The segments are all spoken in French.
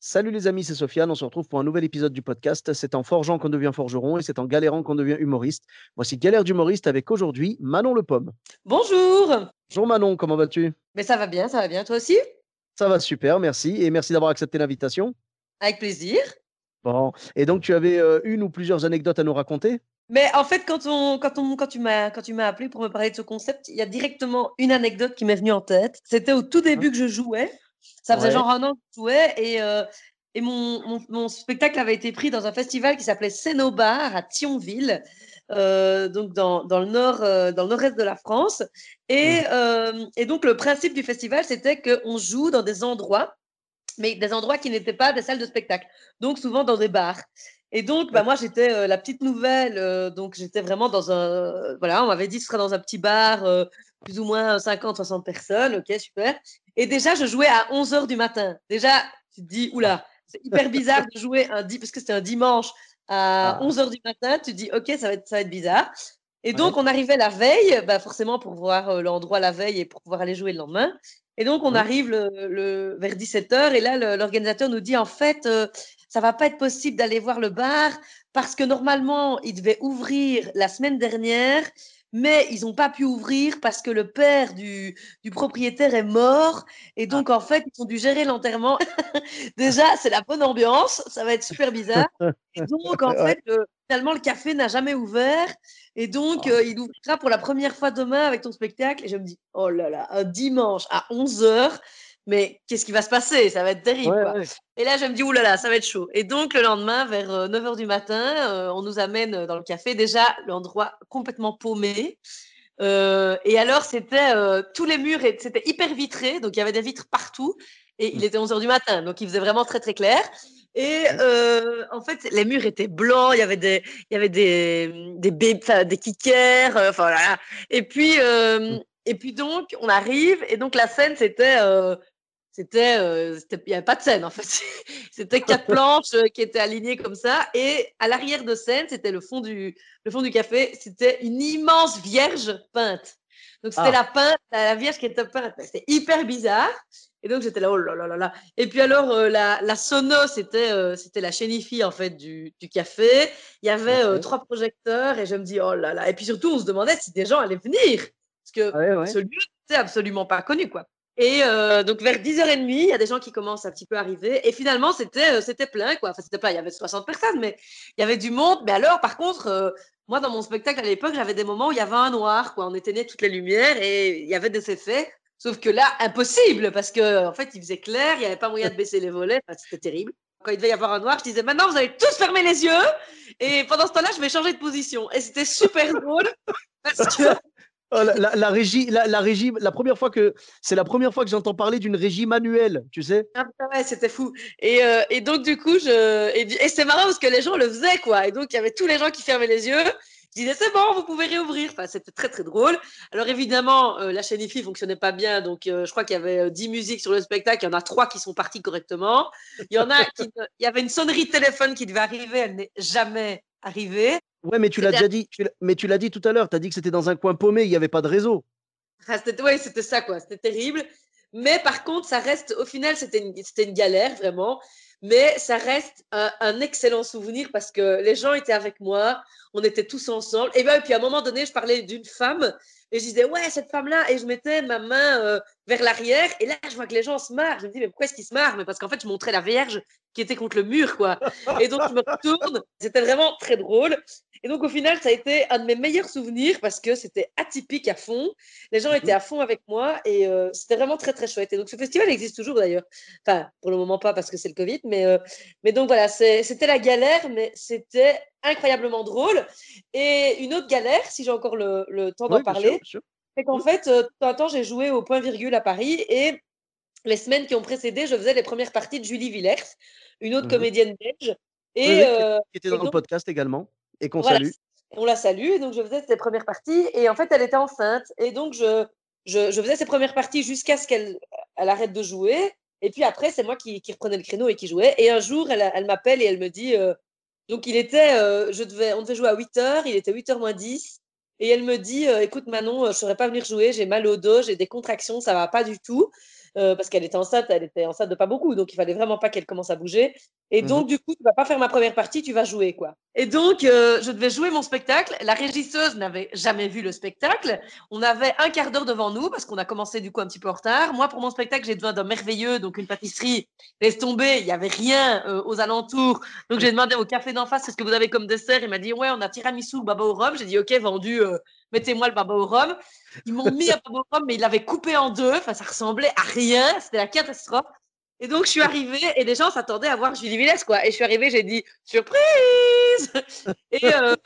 Salut les amis, c'est Sofiane. On se retrouve pour un nouvel épisode du podcast. C'est en forgeant qu'on devient forgeron et c'est en galérant qu'on devient humoriste. Voici Galère d'humoriste avec aujourd'hui Manon Le Pomme. Bonjour Bonjour Manon, comment vas-tu? Mais ça va bien, ça va bien. Toi aussi? Ça va super, merci. Et merci d'avoir accepté l'invitation. Avec plaisir. Bon, et donc tu avais euh, une ou plusieurs anecdotes à nous raconter? Mais en fait, quand, on, quand, on, quand tu m'as quand tu m'as appelé pour me parler de ce concept, il y a directement une anecdote qui m'est venue en tête. C'était au tout début que je jouais. Ça faisait Ouais. genre un an que je jouais et, euh, et mon, mon, mon spectacle avait été pris dans un festival qui s'appelait Scénobar à Thionville, euh, donc dans, dans le nord, euh, dans le nord-est de la France. Et, euh, et donc le principe du festival, c'était qu'on joue dans des endroits, mais des endroits qui n'étaient pas des salles de spectacle, donc souvent dans des bars. Et donc, bah, moi, j'étais euh, la petite nouvelle, euh, donc j'étais vraiment dans un. voilà, on m'avait dit ce serait dans un petit bar, euh, plus ou moins 50, 60 personnes, ok, super. Et déjà, je jouais à 11 h du matin. Déjà, tu te dis, oula, c'est hyper bizarre de jouer un parce que c'était un dimanche à Ah. 11 h du matin. Tu te dis, ok, ça va être, ça va être bizarre. Et donc, on arrivait la veille, bah, forcément pour voir l'endroit la veille et pour pouvoir aller jouer le lendemain. Et donc, on arrive le, le- vers 17h et là, l'organisateur nous dit, en fait, euh, ça va pas être possible d'aller voir le bar parce que normalement, il devait ouvrir la semaine dernière, mais ils n'ont pas pu ouvrir parce que le père du, du propriétaire est mort. Et donc, en fait, ils ont dû gérer l'enterrement. Déjà, c'est la bonne ambiance. Ça va être super bizarre. Et donc, en Ouais. fait, le- finalement, le café n'a jamais ouvert. Et donc, Oh. euh, il ouvrira pour la première fois demain avec ton spectacle. Et je me dis, oh là là, un dimanche à 11h. Mais qu'est-ce qui va se passer? Ça va être terrible. Ouais, quoi. ouais. Et là, je me dis, oulala, ça va être chaud. Et donc, le lendemain, vers 9h du matin, euh, on nous amène euh, dans le café. Déjà, l'endroit complètement paumé. Euh, et alors, c'était euh, tous les murs, c'était hyper vitré. Donc, il y avait des vitres partout. Et il était 11h du matin. Donc, il faisait vraiment très, très clair. Et euh, en fait, les murs étaient blancs. Il y avait des, il y avait des, des, enfin, des kickers. euh, Enfin, voilà. Et puis, euh, et puis donc, on arrive. Et donc, la scène, c'était. c'était, il n'y avait pas de scène en fait. C'était quatre planches qui étaient alignées comme ça. Et à l'arrière de scène, c'était le fond du, le fond du café. C'était une immense vierge peinte. Donc c'était Ah. la peinte, la vierge qui était peinte. C'était hyper bizarre. Et donc j'étais là, oh là là là là. Et puis alors euh, la, la sono, c'était euh, c'était la chénifie en fait du, du café. Il y avait euh, trois projecteurs et je me dis oh là là. Et puis surtout on se demandait si des gens allaient venir parce que Ouais, ouais. ce lieu n'était absolument pas connu quoi. Et donc vers 10h30, il y a des gens qui commencent un petit peu à arriver. Et finalement, c'était c'était plein, quoi. Enfin, c'était pas, il y avait 60 personnes, mais il y avait du monde. Mais alors, par contre, moi, dans mon spectacle à l'époque, j'avais des moments où il y avait un noir, quoi. On éteignait toutes les lumières et il y avait des effets. Sauf que là, impossible, parce que en fait, il faisait clair, il n'y avait pas moyen de baisser les volets. Enfin, c'était terrible. Quand il devait y avoir un noir, je disais maintenant, vous allez tous fermer les yeux. Et pendant ce temps-là, je vais changer de position. Et c'était super drôle. Parce que Oh, la, la- la régie, la, la régie, la première fois que c'est la première fois que j'entends parler d'une régie manuelle, tu sais. Ah ouais, c'était fou. Et, euh, et donc, du coup, je... et, et c'est marrant parce que les gens le faisaient, quoi. Et donc, il y avait tous les gens qui fermaient les yeux. C'est bon, vous pouvez réouvrir. Enfin, c'était très, très drôle. Alors, évidemment, euh, la chaîne IFI fonctionnait pas bien. Donc, euh, je crois qu'il y avait euh, 10 musiques sur le spectacle. Il y en a trois qui sont parties correctement. Il y en a qui. ne- Il y avait une sonnerie de téléphone qui devait arriver. Elle n'est jamais arrivée. Ouais, mais tu l'as déjà dit. tu mais tu l'as dit tout à l'heure. Tu as dit que c'était dans un coin paumé, il n'y avait pas de réseau. Ah, c'était ouais, c'était ça, quoi. C'était terrible. Mais par contre, ça reste, au final, c'était une, c'était une galère, vraiment. Mais ça reste un, excellent souvenir parce que les gens étaient avec moi, on était tous ensemble. Et, ben, et puis à un moment donné, je parlais d'une femme et je disais, ouais, cette femme-là. Et je mettais ma main euh, vers l'arrière. Et là, je vois que les gens se marrent. Je me dis, mais pourquoi est-ce qu'ils se marrent? Mais parce qu'en fait, je montrais la Vierge qui était contre le mur, quoi. Et donc, je me retourne. C'était vraiment très drôle. Et donc, au final, ça a été un de mes meilleurs souvenirs parce que c'était atypique à fond. Les gens étaient à fond avec moi et euh, c'était vraiment très, très chouette. Et donc, ce festival existe toujours d'ailleurs. Enfin, pour le moment, pas parce que c'est le Covid, mais, euh, mais donc voilà, c'était la galère, mais c'était incroyablement drôle. Et une autre galère, si j'ai encore le, le temps d'en Oui, parler, c'est qu'en fait, euh, un temps, j'ai joué au point virgule à Paris et les semaines qui ont précédé, je faisais les premières parties de Julie Villers, une autre Mhm. comédienne belge. Et, oui, euh, qui était dans le podcast également et qu'on Voilà, salue. on la salue, et donc je faisais ses premières parties, et en fait, elle était enceinte, et donc je, je, je faisais ses premières parties jusqu'à ce qu'elle elle arrête de jouer, et puis après, c'est moi qui, qui reprenais le créneau et qui jouais, et un jour, elle, elle m'appelle et elle me dit, euh, donc il était, euh, je devais, on devait jouer à 8h, il était 8h moins 10, et elle me dit, euh, écoute Manon, euh, je ne saurais pas venir jouer, j'ai mal au dos, j'ai des contractions, ça va pas du tout, euh, parce qu'elle était enceinte, elle était enceinte de pas beaucoup, donc il fallait vraiment pas qu'elle commence à bouger. Et Mhm. donc, du coup, tu vas pas faire ma première partie, tu vas jouer, quoi. Et donc, euh, je devais jouer mon spectacle. La régisseuse n'avait jamais vu le spectacle. On avait un quart d'heure devant nous parce qu'on a commencé du coup un petit peu en retard. Moi, pour mon spectacle, j'ai besoin d'un merveilleux, donc une pâtisserie. Laisse tomber, il y avait rien euh, aux alentours. Donc, j'ai demandé au café d'en face, qu'est-ce que vous avez comme dessert? Il m'a dit, ouais, on a tiramisu, baba au rhum. J'ai dit, ok, vendu, mettez-moi le baba au rhum. Ils m'ont mis un baba au rhum, mais ils l'avaient coupé en deux. Enfin, ça ressemblait à rien. C'était la catastrophe. Et donc, je suis arrivée et les gens s'attendaient à voir Julie Villès, quoi. Et je suis arrivée, j'ai dit surprise Et, euh,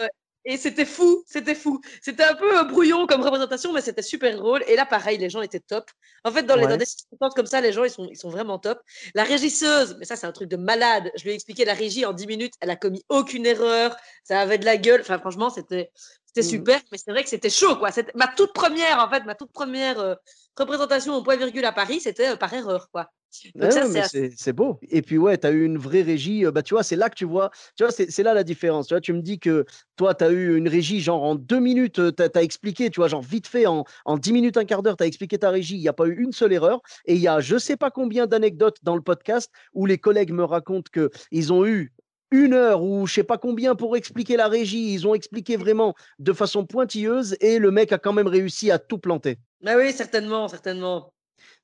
et c'était fou, c'était fou. C'était un peu euh, brouillon comme représentation, mais c'était super drôle. Et là, pareil, les gens étaient top. En fait, dans, les, Ouais. dans des circonstances comme ça, les gens, ils sont, ils sont vraiment top. La régisseuse, mais ça, c'est un truc de malade. Je lui ai expliqué la régie en 10 minutes. Elle a commis aucune erreur. Ça avait de la gueule. Enfin, franchement, c'était. C'était Mhm. super, mais c'est vrai que c'était chaud, quoi. C'était ma toute première, en fait, ma toute première euh, représentation au point virgule à Paris, c'était euh, par erreur, quoi. Ouais, c'est assez- beau. Et puis, ouais, tu as eu une vraie régie. euh, Bah, tu vois, c'est là que tu vois. Tu vois, c'est c'est là la différence. Tu vois, tu me dis que toi, tu as eu une régie, genre en deux minutes, tu as, expliqué, tu vois, genre vite fait, en, en dix minutes, un quart d'heure, tu as expliqué ta régie. Il n'y a pas eu une seule erreur. Et il y a je sais pas combien d'anecdotes dans le podcast où les collègues me racontent qu'ils ont eu une heure ou je sais pas combien pour expliquer la régie. Ils ont expliqué vraiment de façon pointilleuse et le mec a quand même réussi à tout planter. Bah oui, certainement, certainement.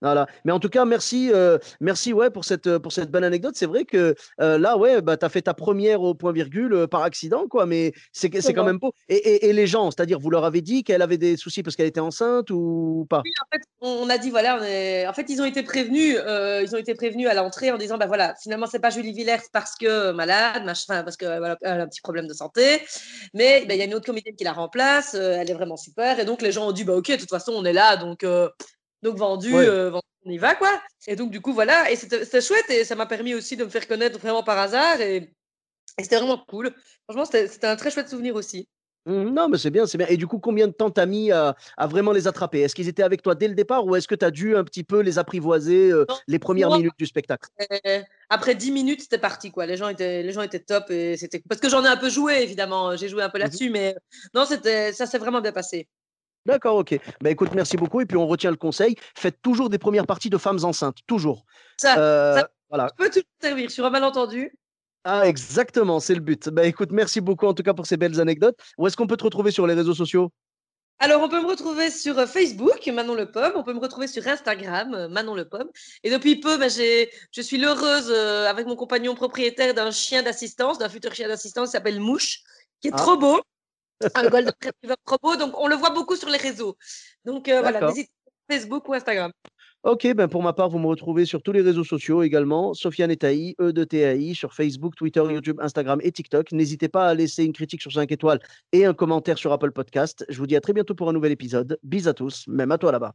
Voilà. Mais en tout cas, merci, euh, merci ouais, pour, cette, pour cette bonne anecdote. C'est vrai que euh, là, ouais, bah, tu as fait ta première au point virgule euh, par accident, quoi, mais c'est quand même beau. Et, et- et les gens, c'est-à-dire, vous leur avez dit qu'elle avait des soucis parce qu'elle était enceinte ou pas? En fait, on a dit voilà, on est... en fait, ils ont été prévenus, ils ont été prévenus à l'entrée en disant bah voilà, finalement c'est pas Julie Villers parce que malade, machin, parce qu'elle voilà, a un petit problème de santé, mais bah, il y a une autre comédienne qui la remplace, elle est vraiment super, et donc les gens ont dit bah ok, de toute façon on est là, donc donc vendu, Ouais. euh, vendu, on y va quoi. Et donc du coup voilà, et c'était chouette et ça m'a permis aussi de me faire connaître vraiment par hasard et, et c'était vraiment cool. Franchement, c'était un très chouette souvenir aussi. Mmh, Non, mais c'est bien, c'est bien. Et du coup, combien de temps t'as mis à, à vraiment les attraper? Est-ce qu'ils étaient avec toi dès le départ ou est-ce que tu as dû un petit peu les apprivoiser euh, les premières moi- minutes du spectacle? après 10 minutes, c'était parti. Quoi. Les, gens étaient, les gens étaient top. Et c'était... Parce que j'en ai un peu joué, évidemment. J'ai joué un peu Mhm. là-dessus. Mais non, c'était... ça s'est vraiment bien passé. D'accord, ok. Bah écoute, merci beaucoup. Et puis on retient le conseil. Faites toujours des premières parties de femmes enceintes, toujours. Ça, Euh, ça- voilà. peut tout servir sur un malentendu. Ah, exactement, c'est le but. Bah écoute, merci beaucoup en tout cas pour ces belles anecdotes. Où est-ce qu'on peut te retrouver sur les réseaux sociaux? Alors, on peut me retrouver sur euh, Facebook, Manon Le Pomme. On peut me retrouver sur Instagram, euh, Manon Le Pomme. Et depuis peu, bah, je suis l'heureuse euh, avec mon compagnon propriétaire d'un chien d'assistance, d'un futur chien d'assistance qui s'appelle Mouche, qui est Ah. trop beau. Un Golden Retriever beau. Donc, on le voit beaucoup sur les réseaux. Donc, euh, voilà, n'hésitez pas, Facebook ou Instagram. Ok, ben pour ma part, vous me retrouvez sur tous les réseaux sociaux également. Sofiane Etaï, E de TAI, sur Facebook, Twitter, YouTube, Instagram et TikTok. N'hésitez pas à laisser une critique sur 5 étoiles et un commentaire sur Apple Podcast. Je vous dis à très bientôt pour un nouvel épisode. Bis à tous, même à toi là-bas.